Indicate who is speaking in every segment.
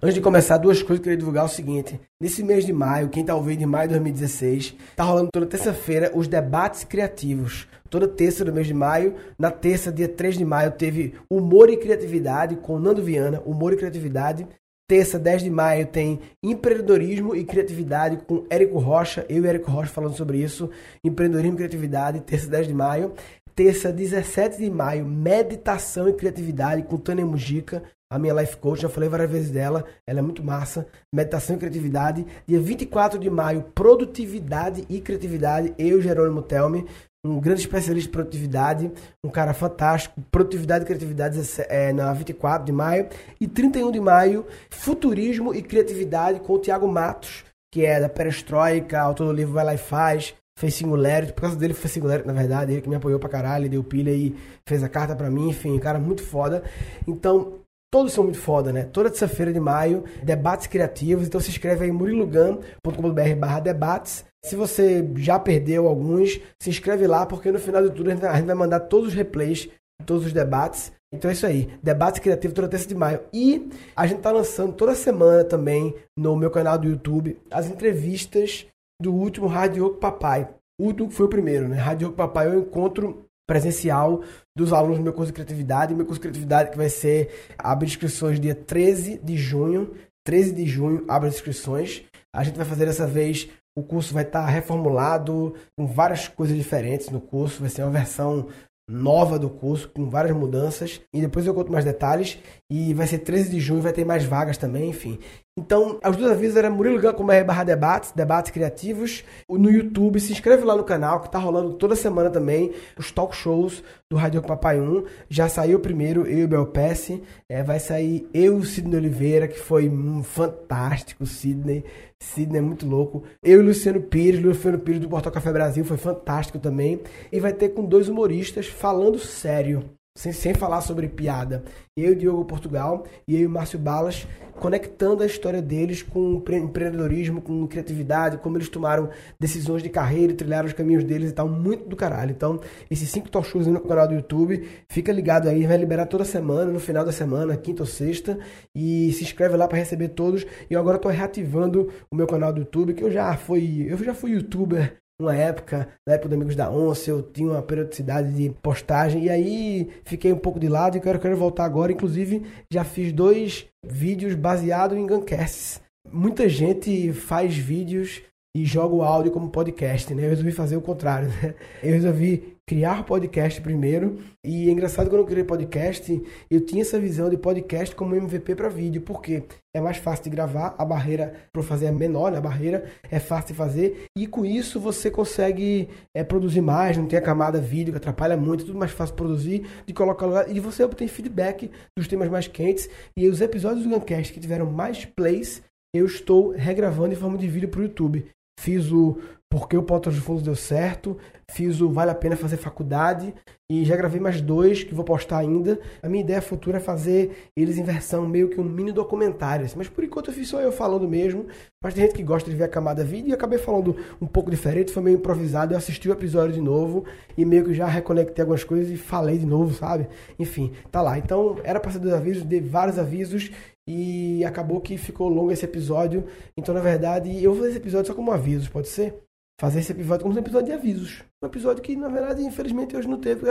Speaker 1: Antes de começar, duas coisas que eu queria divulgar o seguinte. Nesse mês de maio, quem tá ouvindo de maio de 2016, tá rolando toda terça-feira os debates criativos. Toda terça do mês de maio. Na terça, dia 3 de maio, teve Humor e Criatividade com Nando Viana. Humor e Criatividade. Terça, 10 de maio, tem Empreendedorismo e Criatividade com Érico Rocha. Eu e Érico Rocha falando sobre isso. Empreendedorismo e Criatividade, terça, 10 de maio. Terça, 17 de maio, Meditação e Criatividade com Tânia Mujica a minha life coach, já falei várias vezes dela, ela é muito massa. Meditação e criatividade. Dia 24 de maio, produtividade e criatividade. Eu, Jerônimo Telme, um grande especialista em produtividade, um cara fantástico. Produtividade e criatividade é na 24 de maio. E 31 de maio, futurismo e criatividade com o Tiago Matos, que é da Perestroika, autor do livro Vai Lá e Faz. Fez Singularity, por causa dele foi Singularity, na verdade, ele que me apoiou pra caralho, deu pilha e fez a carta pra mim, enfim, cara muito foda. Então, Todos são muito foda, né? Toda terça-feira de maio, debates criativos. Então se inscreve aí murilogan.com.br barra debates. Se você já perdeu alguns, se inscreve lá, porque no final de tudo a gente vai mandar todos os replays todos os debates. Então é isso aí, debates criativos toda terça de maio. E a gente tá lançando toda semana também no meu canal do YouTube as entrevistas do último Rádio Papai. O último foi o primeiro, né? Rádio Papai eu encontro presencial dos alunos do meu curso de criatividade. Meu curso de criatividade que vai ser abre inscrições dia 13 de junho. 13 de junho abre inscrições. A gente vai fazer dessa vez o curso vai estar reformulado com várias coisas diferentes no curso. Vai ser uma versão nova do curso, com várias mudanças. E depois eu conto mais detalhes. E vai ser 13 de junho, vai ter mais vagas também, enfim. Então, os dois avisos eram Murilo Gan.com.br barra debates, debates criativos. No YouTube, se inscreve lá no canal, que tá rolando toda semana também os talk shows do Rádio Papai 1. Já saiu o primeiro, eu e o Belpesse. É, vai sair eu e o Sidney Oliveira, que foi um fantástico, Sidney. Sidney é muito louco. Eu e Luciano Pires, Luciano Pires do Portal Café Brasil, foi fantástico também. E vai ter com dois humoristas falando sério sem, sem falar sobre piada. Eu, Diogo Portugal, e eu, Márcio Balas, conectando a história deles com empreendedorismo, com criatividade, como eles tomaram decisões de carreira e trilharam os caminhos deles e tal, muito do caralho. Então, esses cinco talk shows no canal do YouTube, fica ligado aí, vai liberar toda semana, no final da semana, quinta ou sexta, e se inscreve lá para receber todos. E eu agora estou reativando o meu canal do YouTube, que eu já fui, eu já fui youtuber uma época, na época dos Amigos da Onça, eu tinha uma periodicidade de postagem e aí fiquei um pouco de lado e quero, quero voltar agora. Inclusive, já fiz dois vídeos baseados em Guncasts. Muita gente faz vídeos e joga o áudio como podcast, né? Eu resolvi fazer o contrário, né? Eu resolvi criar podcast primeiro. E é engraçado quando eu criei podcast, eu tinha essa visão de podcast como MVP para vídeo, porque é mais fácil de gravar, a barreira para fazer é menor, né? a barreira é fácil de fazer, e com isso você consegue é, produzir mais, não tem a camada vídeo que atrapalha muito, é tudo mais fácil de produzir, de colocar lá, e você obtém feedback dos temas mais quentes. E os episódios do Guncast que tiveram mais plays, eu estou regravando em forma de vídeo para o YouTube. Fiz o Porque o Porta dos Fundos deu certo, fiz o Vale a Pena Fazer Faculdade e já gravei mais dois que vou postar ainda. A minha ideia futura é fazer eles em versão meio que um mini documentário, assim. mas por enquanto eu fiz só eu falando mesmo. Mas tem gente que gosta de ver a camada vídeo e acabei falando um pouco diferente, foi meio improvisado. Eu assisti o episódio de novo e meio que já reconectei algumas coisas e falei de novo, sabe? Enfim, tá lá. Então era para ser dois avisos, dei vários avisos e acabou que ficou longo esse episódio. Então, na verdade, eu vou fazer esse episódio só como avisos, pode ser? Fazer esse episódio como um episódio de avisos. Um episódio que, na verdade, infelizmente hoje não teve.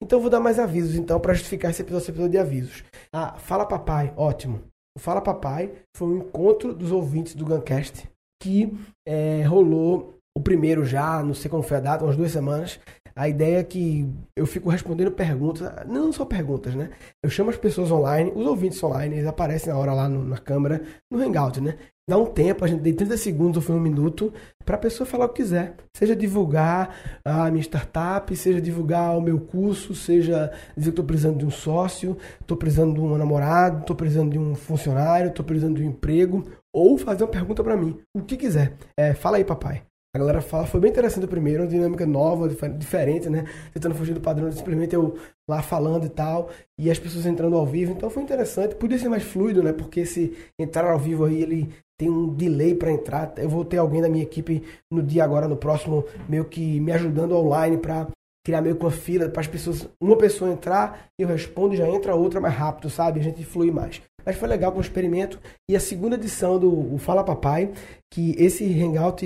Speaker 1: Então, vou dar mais avisos, então, para justificar esse episódio, esse episódio de avisos. Ah, Fala Papai, ótimo. O Fala Papai foi um encontro dos ouvintes do Guncast que é, rolou o primeiro já, não sei como foi a data, umas duas semanas. A ideia é que eu fico respondendo perguntas, não só perguntas, né? Eu chamo as pessoas online, os ouvintes online, eles aparecem na hora lá no, na câmera, no Hangout, né? Dá um tempo, a gente tem 30 segundos ou foi um minuto, para a pessoa falar o que quiser. Seja divulgar a minha startup, seja divulgar o meu curso, seja dizer que estou precisando de um sócio, estou precisando de um namorado, estou precisando de um funcionário, estou precisando de um emprego, ou fazer uma pergunta para mim. O que quiser. É, fala aí, papai. A galera fala, foi bem interessante o primeiro, uma dinâmica nova, diferente, né? Tentando fugir do padrão, simplesmente eu lá falando e tal, e as pessoas entrando ao vivo. Então foi interessante, podia ser mais fluido, né? Porque se entrar ao vivo aí, ele tem um delay para entrar. Eu vou ter alguém da minha equipe no dia agora, no próximo, meio que me ajudando online para criar meio que uma fila para as pessoas, uma pessoa entrar, eu respondo já entra outra mais rápido, sabe? A gente flui mais. Mas foi legal o experimento. E a segunda edição do Fala Papai, que esse Hangout,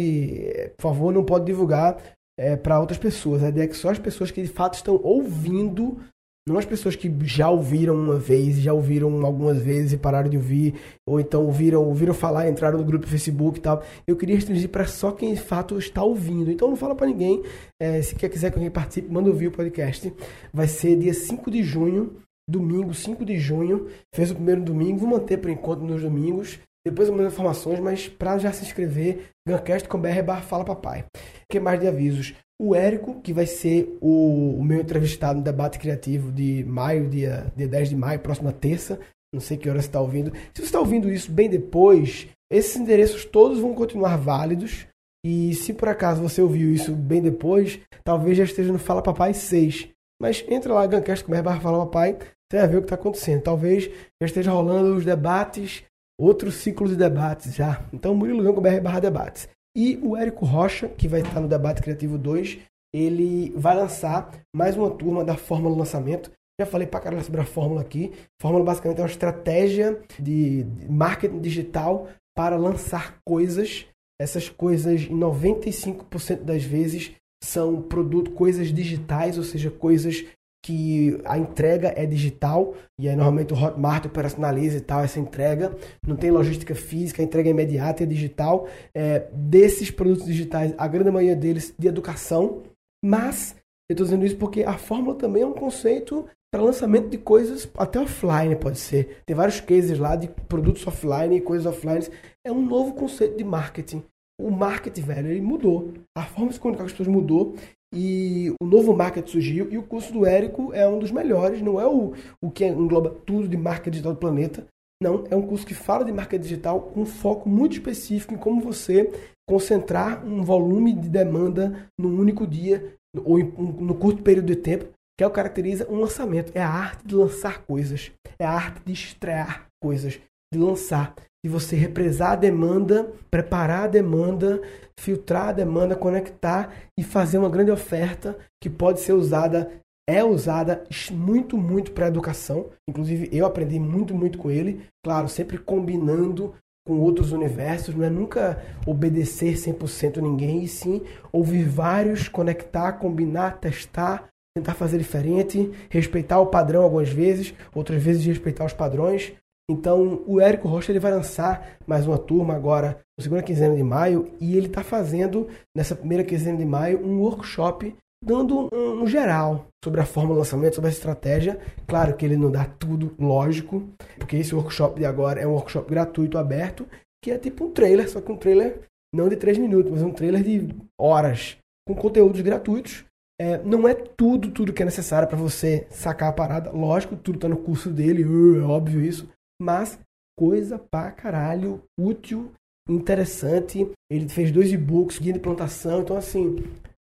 Speaker 1: por favor, não pode divulgar é, para outras pessoas. A ideia é que só as pessoas que de fato estão ouvindo, não as pessoas que já ouviram uma vez, já ouviram algumas vezes e pararam de ouvir, ou então ouviram, ouviram falar, entraram no grupo do Facebook e tal. Eu queria restringir para só quem de fato está ouvindo. Então não fala para ninguém. É, se quer quiser que alguém participe, manda ouvir o podcast. Vai ser dia 5 de junho domingo, 5 de junho. Fez o primeiro domingo, vou manter por enquanto nos domingos. Depois eu mando informações, mas para já se inscrever, gancast.com.br barra fala papai. que mais de avisos? O Érico, que vai ser o, o, meu entrevistado no debate criativo de maio, dia, dia 10 de maio, próxima terça. Não sei que hora você está ouvindo. Se você está ouvindo isso bem depois, esses endereços todos vão continuar válidos. E se por acaso você ouviu isso bem depois, talvez já esteja no Fala Papai 6. Mas entra lá, gancast.com.br barra fala papai, você vai ver o que está acontecendo. Talvez já esteja rolando os debates outros ciclos de debates já. Então, Murilo com BR barra debates. E o Érico Rocha, que vai estar no Debate Criativo 2, ele vai lançar mais uma turma da Fórmula Lançamento. Já falei pra caralho sobre a Fórmula aqui. Fórmula basicamente é uma estratégia de marketing digital para lançar coisas. Essas coisas, em 95% das vezes, são produto, coisas digitais, ou seja, coisas que a entrega é digital e aí normalmente o Hotmart operacionaliza e tal essa entrega, não tem logística física, a entrega é imediata é digital. É, desses produtos digitais, a grande maioria deles de educação, mas eu estou dizendo isso porque a fórmula também é um conceito para lançamento de coisas até offline, pode ser. Tem vários cases lá de produtos offline e coisas offline. É um novo conceito de marketing. O marketing, velho, ele mudou. A forma de se comunicar com as pessoas mudou e o novo marketing surgiu e o curso do Érico é um dos melhores, não é o, o que engloba tudo de marketing digital do planeta, não, é um curso que fala de marketing digital com um foco muito específico em como você concentrar um volume de demanda num único dia ou em, no curto período de tempo, que é o que caracteriza um lançamento. É a arte de lançar coisas, é a arte de estrear coisas, de lançar de você represar a demanda, preparar a demanda, filtrar a demanda, conectar e fazer uma grande oferta que pode ser usada, é usada muito, muito para educação. Inclusive, eu aprendi muito, muito com ele. Claro, sempre combinando com outros universos, não é nunca obedecer 100% ninguém, e sim ouvir vários, conectar, combinar, testar, tentar fazer diferente, respeitar o padrão algumas vezes, outras vezes respeitar os padrões, então, o Érico Rocha ele vai lançar mais uma turma agora, na segunda quinzena de maio, e ele está fazendo, nessa primeira quinzena de maio, um workshop dando um, um, geral sobre a forma do lançamento, sobre a estratégia. Claro que ele não dá tudo, lógico, porque esse workshop de agora é um workshop gratuito, aberto, que é tipo um trailer, só que um trailer não de 3 minutos, mas um trailer de horas, com conteúdos gratuitos. É, não é tudo, tudo que é necessário para você sacar a parada. Lógico, tudo está no curso dele, uh, é óbvio isso mas coisa pra caralho, útil, interessante. Ele fez dois e-books, guia de plantação, então assim,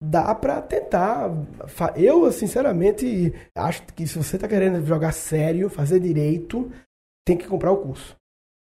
Speaker 1: dá para tentar. Eu, sinceramente, acho que se você tá querendo jogar sério, fazer direito, tem que comprar o curso.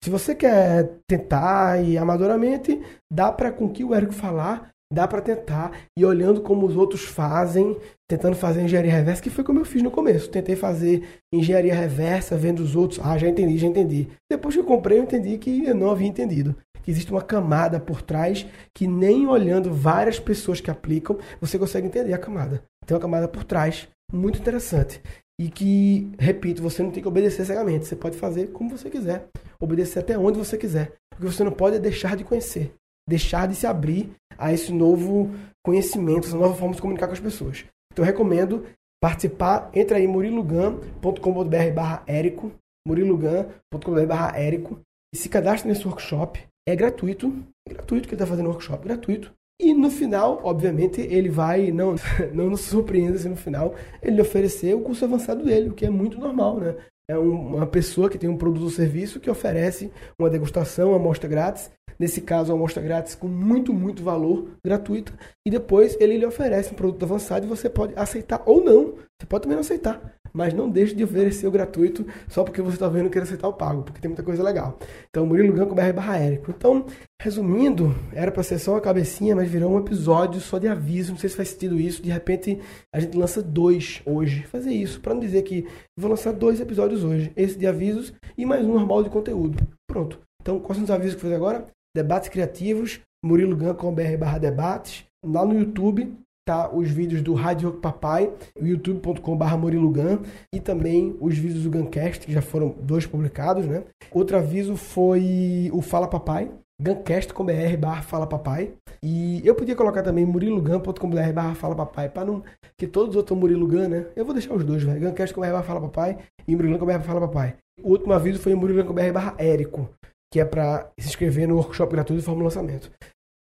Speaker 1: Se você quer tentar e amadoramente, dá para com que o Érico falar, dá para tentar e olhando como os outros fazem, tentando fazer engenharia reversa, que foi como eu fiz no começo. Tentei fazer engenharia reversa, vendo os outros. Ah, já entendi, já entendi. Depois que eu comprei, eu entendi que eu não havia entendido. Que existe uma camada por trás que nem olhando várias pessoas que aplicam, você consegue entender a camada. Tem uma camada por trás muito interessante. E que, repito, você não tem que obedecer cegamente. Você pode fazer como você quiser. Obedecer até onde você quiser. Porque você não pode deixar de conhecer. Deixar de se abrir a esse novo conhecimento, essa nova forma de comunicar com as pessoas. Então eu recomendo participar. Entra aí murilogan.com.br barra Érico, murilogan.com.br barra Érico e se cadastre nesse workshop. É gratuito, é gratuito que ele está fazendo o workshop, gratuito. E no final, obviamente, ele vai, não, não nos surpreenda se no final ele oferecer o curso avançado dele, o que é muito normal, né? É uma pessoa que tem um produto ou serviço que oferece uma degustação, uma amostra grátis nesse caso, amostra grátis com muito, muito valor, gratuita, e depois ele lhe oferece um produto avançado e você pode aceitar ou não. Você pode também não aceitar, mas não deixe de oferecer o gratuito só porque você está vendo que quer aceitar o pago, porque tem muita coisa legal. Então, Murilo Ganco barra Érico. Então, Resumindo, era para ser só uma cabecinha, mas virou um episódio só de aviso. Não sei se faz sentido isso. De repente, a gente lança dois hoje. Fazer isso, para não dizer que vou lançar dois episódios hoje. Esse de avisos e mais um normal de conteúdo. Pronto. Então, quais são os avisos que eu fiz agora? Debates criativos, Murilo Gun com BR debates. Lá no YouTube, tá os vídeos do Rádio Papai, youtube.com.br Morilugan, e também os vídeos do Guncast, que já foram dois publicados, né? Outro aviso foi o Fala Papai, guncast.com.br barra fala papai. E eu podia colocar também murilogan.com.br barra fala papai, para não... que todos os outros Murilo Gun, né? Eu vou deixar os dois, velho. guncast.com.br barra fala papai e murilogan.com.br fala papai. O último aviso foi murilogan.com.br barra érico, que é para se inscrever no workshop gratuito de Fórmula Lançamento.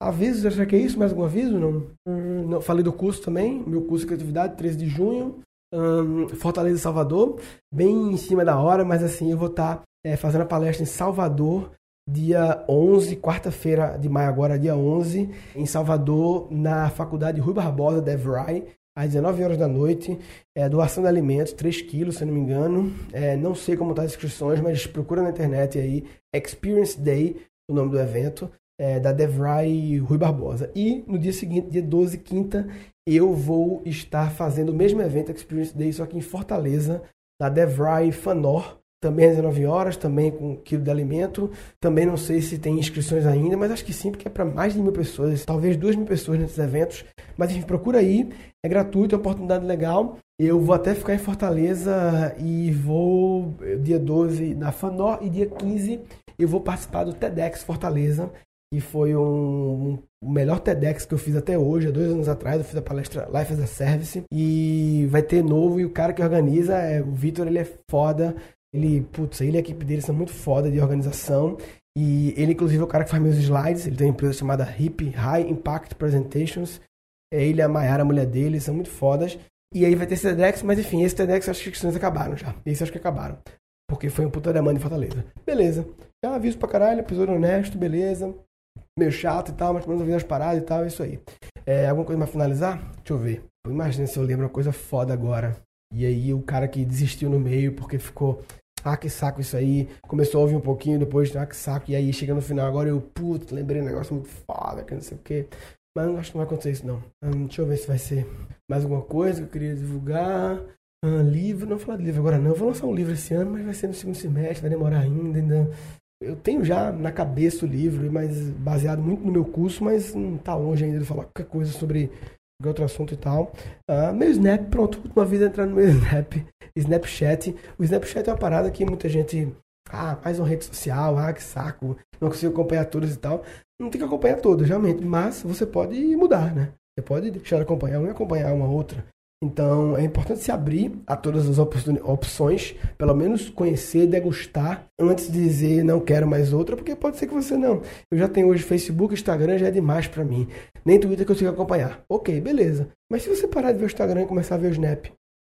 Speaker 1: Avisos, acha que é isso? Mais algum aviso? Não. Hum, não. Falei do curso também, meu curso de criatividade, 13 de junho. Hum, Fortaleza Salvador, bem em cima da hora, mas assim, eu vou estar tá, é, fazendo a palestra em Salvador dia 11, quarta-feira de maio agora, dia 11, em Salvador, na Faculdade Rui Barbosa, DevRai, às 19 horas da noite. É, doação de alimentos, 3 quilos, se não me engano. É, não sei como estão tá as inscrições, mas procura na internet aí, Experience Day, o nome do evento, é, da DevRai Rui Barbosa. E no dia seguinte, dia 12, quinta, eu vou estar fazendo o mesmo evento, Experience Day, só que em Fortaleza, da DevRai Fanor, também às 19 horas, também com quilo de alimento. Também não sei se tem inscrições ainda, mas acho que sim, porque é para mais de mil pessoas, talvez duas mil pessoas nesses eventos. Mas enfim, procura aí, é gratuito, é uma oportunidade legal. Eu vou até ficar em Fortaleza e vou dia 12 na Fanor e dia 15 eu vou participar do TEDx Fortaleza, que foi um, um o melhor TEDx que eu fiz até hoje, há dois anos atrás, eu fiz a palestra Life as a Service e vai ter novo e o cara que organiza é o Vitor, ele é foda, ele, putz, ele e a equipe dele são muito foda de organização. E ele, inclusive, é o cara que faz meus slides. Ele tem uma empresa chamada HIP, High Impact Presentations. É ele a Mayara, a mulher dele, são muito fodas. E aí vai ter esse TEDx, mas enfim, esse TEDx acho que as inscrições acabaram já. Esse acho que acabaram. Porque foi um puta demanda em Fortaleza. Beleza. Já aviso pra caralho, episódio honesto, beleza. Meio chato e tal, mas pelo menos ouvindo as paradas e tal, é isso aí. É, alguma coisa pra finalizar? Deixa eu ver. Imagina se eu lembro uma coisa foda agora. E aí o cara que desistiu no meio porque ficou, ah, que saco isso aí. Começou a ouvir um pouquinho, depois, ah, que saco. E aí chega no final, agora eu, puto, lembrei um negócio muito foda, que não sei o quê. Mas acho que não vai acontecer isso não. Hum, deixa eu ver se vai ser mais alguma coisa que eu queria divulgar. Hum, livro, não vou falar de livro agora não. Eu vou lançar um livro esse ano, mas vai ser no segundo semestre, vai demorar ainda, ainda. Eu tenho já na cabeça o livro, mas baseado muito no meu curso, mas não tá longe ainda de falar qualquer coisa sobre outro assunto e tal. Uh, meu Snap, pronto, última vez entrando no meu Snap, Snapchat. O Snapchat é uma parada que muita gente, ah, faz uma rede social, ah, que saco, não consigo acompanhar todas e tal. Não tem que acompanhar todas, realmente, mas você pode mudar, né? Você pode deixar de acompanhar uma e acompanhar uma outra. Então é importante se abrir a todas as opções, pelo menos conhecer, degustar, antes de dizer não quero mais outra, porque pode ser que você não. Eu já tenho hoje Facebook, Instagram, já é demais para mim. Nem Twitter que eu consigo acompanhar. Ok, beleza. Mas se você parar de ver o Instagram e começar a ver o Snap,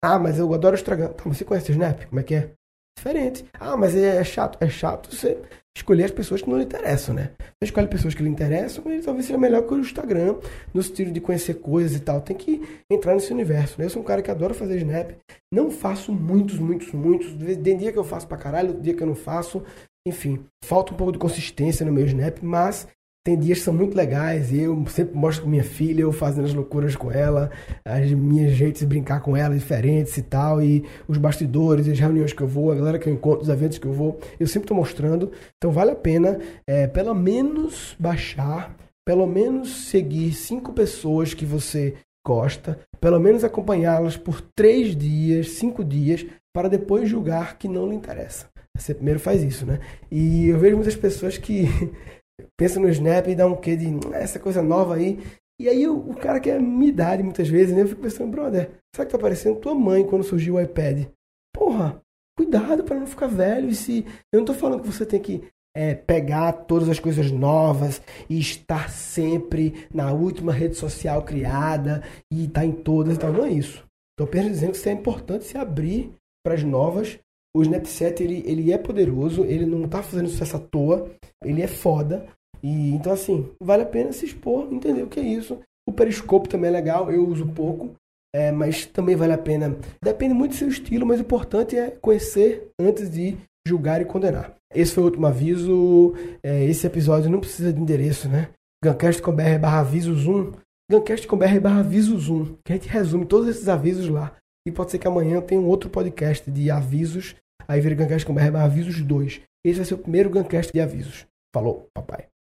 Speaker 1: ah, mas eu adoro o Instagram. Tá, você conhece o Snap? Como é que é? Diferente. Ah, mas é, é chato. É chato você escolher as pessoas que não lhe interessam, né? Você escolhe pessoas que lhe interessam, ele talvez seja melhor que o Instagram, no sentido de conhecer coisas e tal. Tem que entrar nesse universo, né? Eu sou um cara que adora fazer snap. Não faço muitos, muitos, muitos. Tem dia que eu faço pra caralho, dia que eu não faço. Enfim, falta um pouco de consistência no meu snap, mas tem dias que são muito legais e eu sempre mostro com minha filha, eu fazendo as loucuras com ela, as minhas jeitos de brincar com ela diferentes e tal, e os bastidores, as reuniões que eu vou, a galera que eu encontro, os eventos que eu vou, eu sempre estou mostrando. Então vale a pena, é, pelo menos baixar, pelo menos seguir cinco pessoas que você gosta, pelo menos acompanhá-las por três dias, cinco dias, para depois julgar que não lhe interessa. Você primeiro faz isso, né? E eu vejo muitas pessoas que pensa no Snap e dá um quê de essa coisa nova aí. E aí o, o cara quer me idade muitas vezes, né? Eu fico pensando, brother, será que tá parecendo tua mãe quando surgiu o iPad? Porra, cuidado para não ficar velho. E se. Eu não tô falando que você tem que é, pegar todas as coisas novas e estar sempre na última rede social criada e estar tá em todas e tal. Não é isso. Estou apenas dizendo que é importante se abrir para as novas o Snapchat ele, ele é poderoso, ele não tá fazendo sucesso à toa, ele é foda. E então assim, vale a pena se expor, entender o que é isso. O Periscope também é legal, eu uso pouco, é, mas também vale a pena. Depende muito do seu estilo, mas o importante é conhecer antes de julgar e condenar. Esse foi o último aviso. É, esse episódio não precisa de endereço, né? Guncast.com.br barra aviso zoom. Guncast.com.br barra aviso zoom. Que a gente resume todos esses avisos lá. E pode ser que amanhã tenha um outro podcast de avisos Aí vira Guncast com BR, avisa os dois. Esse vai ser o primeiro Guncast de avisos. Falou, papai.